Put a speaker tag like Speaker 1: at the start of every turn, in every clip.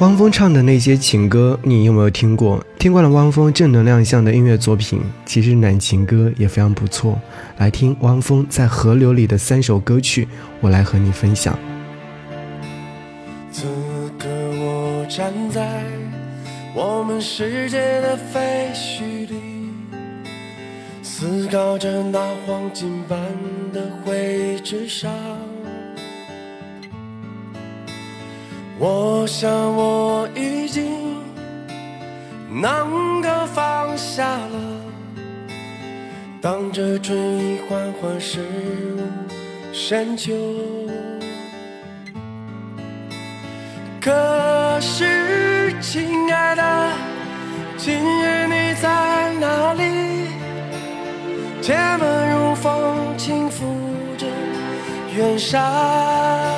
Speaker 1: 汪峰唱的那些情歌，你有没有听过？听惯了汪峰正能量向的音乐作品，其实暖情歌也非常不错。来听汪峰在《河流》里的三首歌曲，我来和你分享。
Speaker 2: 此刻我站在我们世界的废墟里，思考着那黄金般的灰纸上。我想我已经能够放下了，当这春意缓缓驶入深秋。可是，亲爱的，今日你在哪里？铁门如风轻拂着远山。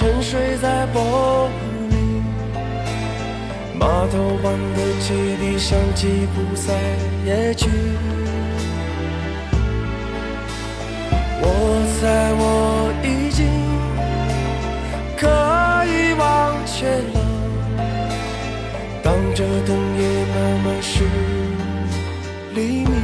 Speaker 2: 沉睡在薄雾里，码头旁的汽笛响起不再夜曲。我猜我已经可以忘却了，当这灯也慢慢是黎明。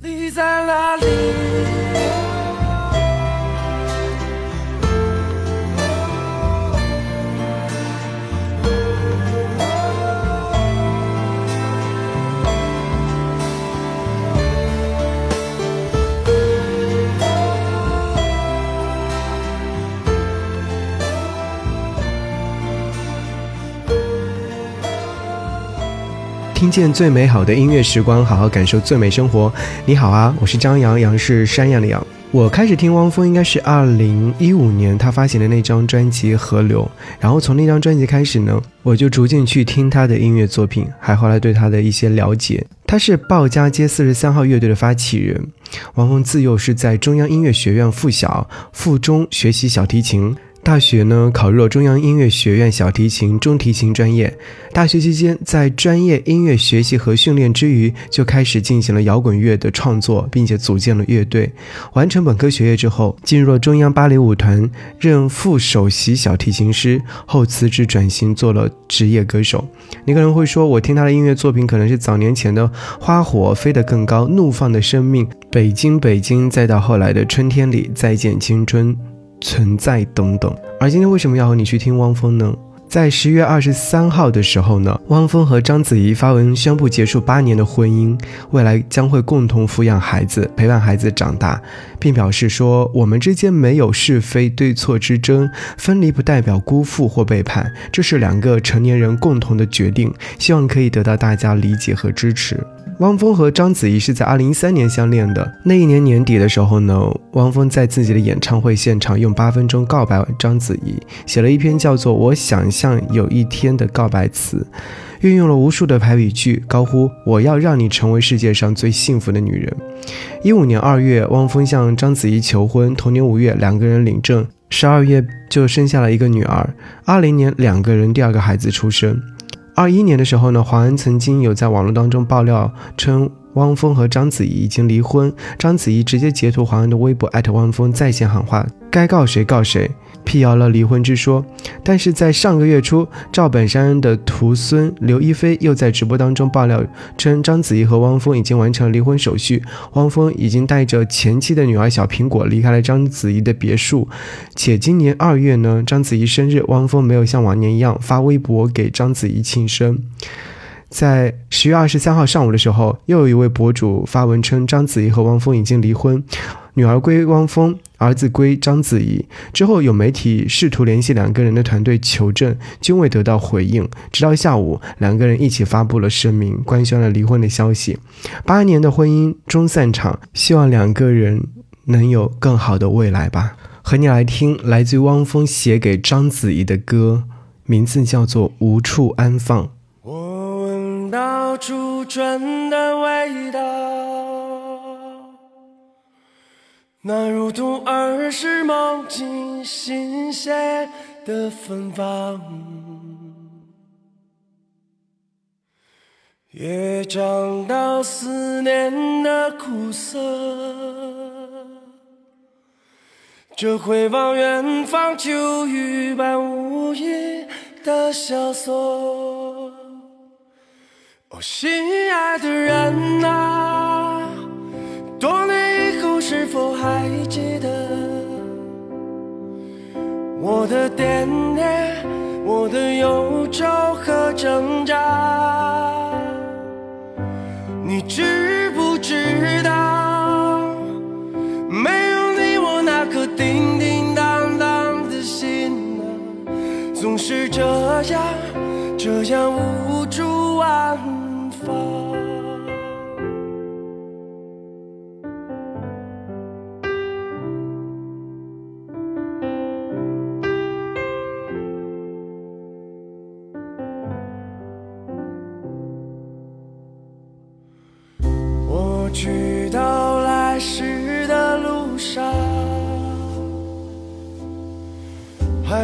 Speaker 2: 你在哪里？
Speaker 1: 听见最美好的音乐时光，好好感受最美生活。你好啊，我是张扬，杨是山羊的羊。我开始听汪峰应该是二零一五年他发行的那张专辑《河流》，然后从那张专辑开始呢，我就逐渐去听他的音乐作品，还后来对他的一些了解。他是鲍家街四十三号乐队的发起人。汪峰自幼是在中央音乐学院附小、附中学习小提琴。大学呢，考入了中央音乐学院小提琴、中提琴专业。大学期间，在专业音乐学习和训练之余，就开始进行了摇滚乐的创作，并且组建了乐队。完成本科学业之后，进入了中央芭蕾舞团，任副首席小提琴师。后辞职转型做了职业歌手。你可能会说，我听他的音乐作品可能是早年前的《花火飞得更高》《怒放的生命》《北京北京》，再到后来的《春天里再见青春》。存在等等。而今天为什么要和你去听汪峰呢？在十月二十三号的时候呢，汪峰和章子怡发文宣布结束八年的婚姻，未来将会共同抚养孩子，陪伴孩子长大，并表示说我们之间没有是非对错之争，分离不代表辜负或背叛，这是两个成年人共同的决定，希望可以得到大家理解和支持。汪峰和章子怡是在二零一三年相恋的。那一年年底的时候呢，汪峰在自己的演唱会现场用八分钟告白章子怡，写了一篇叫做《我想象有一天》的告白词，运用了无数的排比句，高呼“我要让你成为世界上最幸福的女人”。一五年二月，汪峰向章子怡求婚，同年五月两个人领证，十二月就生下了一个女儿。二零年，两个人第二个孩子出生。二一年的时候呢，黄安曾经有在网络当中爆料称，汪峰和章子怡已经离婚。章子怡直接截图黄安的微博，艾特汪峰在线喊话，该告谁告谁。辟谣了离婚之说，但是在上个月初，赵本山的徒孙刘亦菲又在直播当中爆料称，章子怡和汪峰已经完成离婚手续，汪峰已经带着前妻的女儿小苹果离开了章子怡的别墅，且今年二月呢，章子怡生日，汪峰没有像往年一样发微博给章子怡庆生。在十月二十三号上午的时候，又有一位博主发文称，章子怡和汪峰已经离婚，女儿归汪峰。儿子归章子怡之后，有媒体试图联系两个人的团队求证，均未得到回应。直到下午，两个人一起发布了声明，官宣了离婚的消息。八年的婚姻终散场，希望两个人能有更好的未来吧。和你来听来自于汪峰写给章子怡的歌，名字叫做《无处安放》。
Speaker 2: 我闻到初春的味道。那如同儿时梦境新鲜的芬芳，也尝到思念的苦涩。这回望远方秋雨般无垠的萧索，哦，心爱的人啊，我的惦念，我的忧愁和挣扎？你知不知道，没有你，我那颗叮叮当当的心啊，总是这样，这样无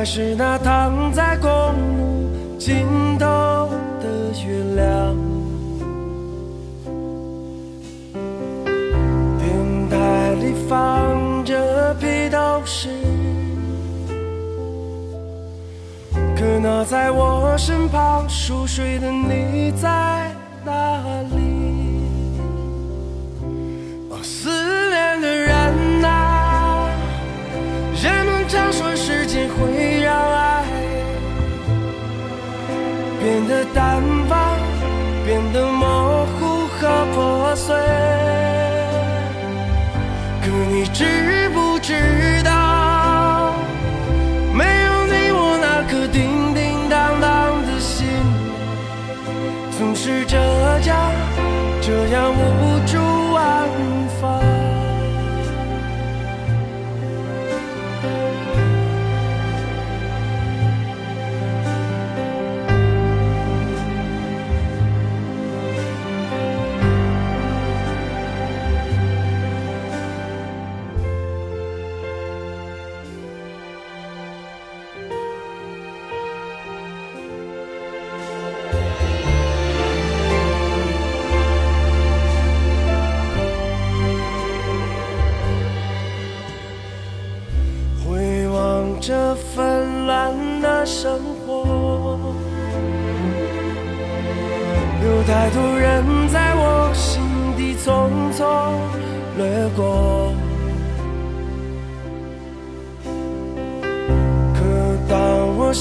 Speaker 2: 还是那躺在公路尽头的月亮。电台里放着披头士，可那在我身旁熟睡的你在哪里？淡忘，变得模糊和破碎。可你知不知道，没有你，我那颗叮叮当当的心，总是这样，这样无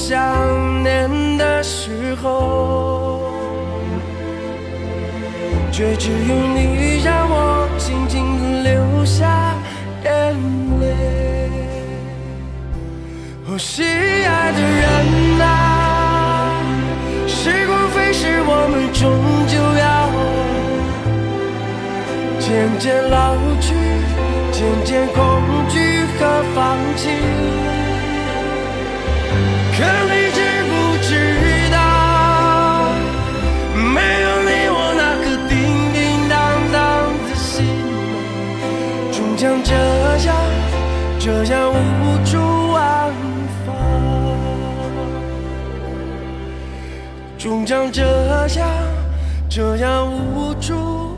Speaker 2: 想念的时候，却只有你让我静静地流下眼泪。哦，心爱的人啊，时光飞逝，我们终究要渐渐老去，渐渐恐惧和放弃。这样无处安放，终将这样这样无处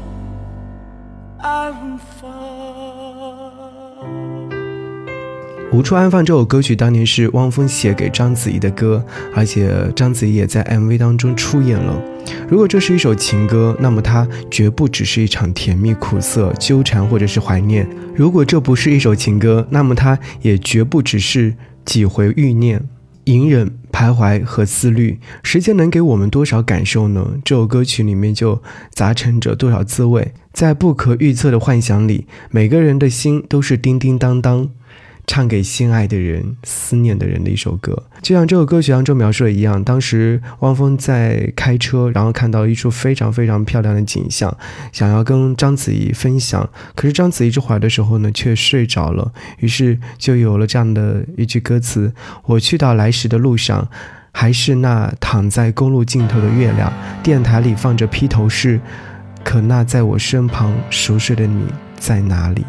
Speaker 2: 安放。
Speaker 1: 无处安放这首歌曲当年是汪峰写给章子怡的歌，而且章子怡也在 MV 当中出演了。如果这是一首情歌，那么它绝不只是一场甜蜜苦涩、纠缠或者是怀念；如果这不是一首情歌，那么它也绝不只是几回欲念、隐忍、徘徊和思虑。时间能给我们多少感受呢？这首歌曲里面就杂陈着多少滋味。在不可预测的幻想里，每个人的心都是叮叮当当。唱给心爱的人、思念的人的一首歌，就像这首歌曲当中描述的一样。当时汪峰在开车，然后看到一处非常非常漂亮的景象，想要跟章子怡分享。可是章子怡这会儿的时候呢，却睡着了。于是就有了这样的一句歌词：“我去到来时的路上，还是那躺在公路尽头的月亮。电台里放着披头士，可那在我身旁熟睡的你在哪里？”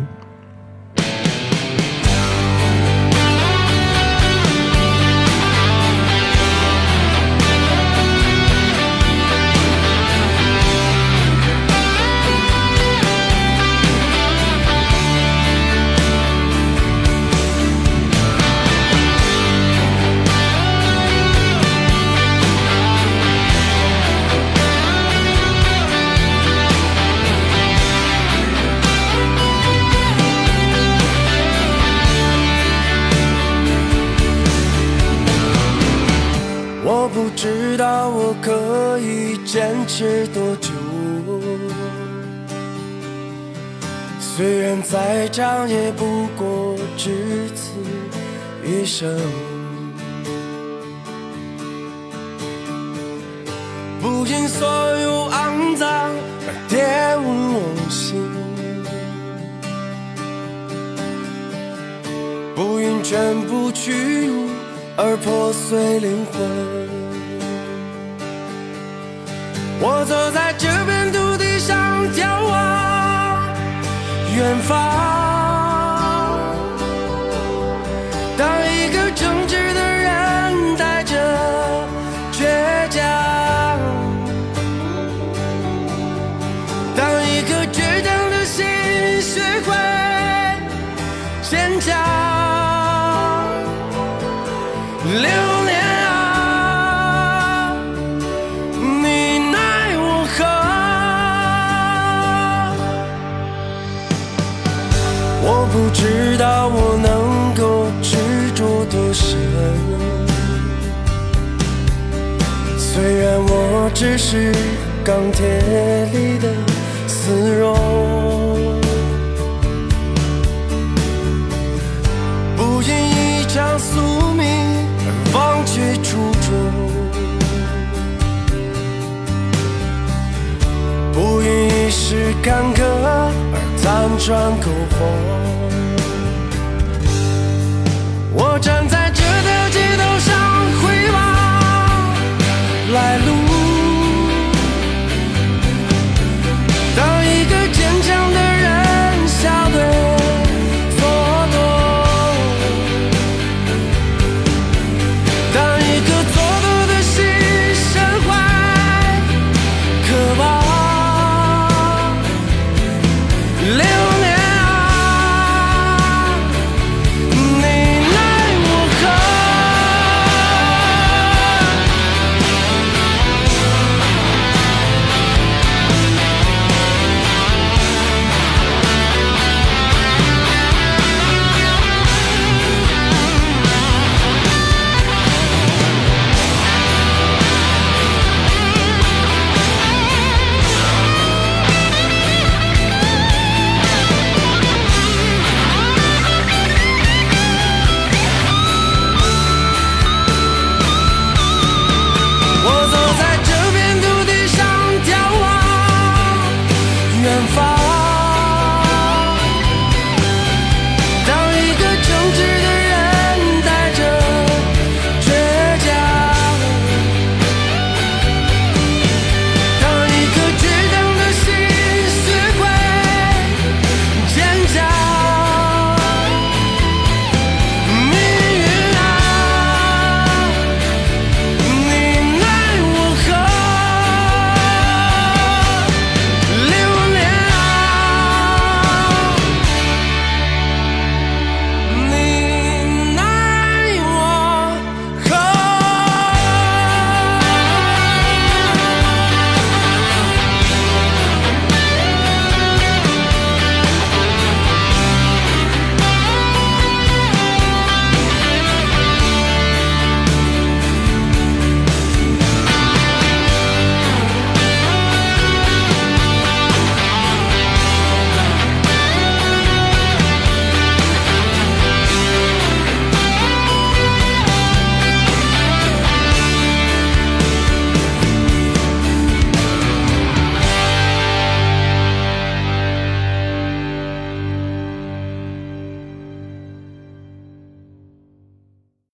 Speaker 2: 可以坚持多久？虽然再长，也不过只此一生。不因所有肮脏而玷污我心，不因全部屈辱而破碎灵魂。我走在这片土地上，眺望远方。不知道我能够执着多深，虽然我只是钢铁里的丝绒，不因一场宿命而忘却初衷，不因一时干戈单纯苟活我站在这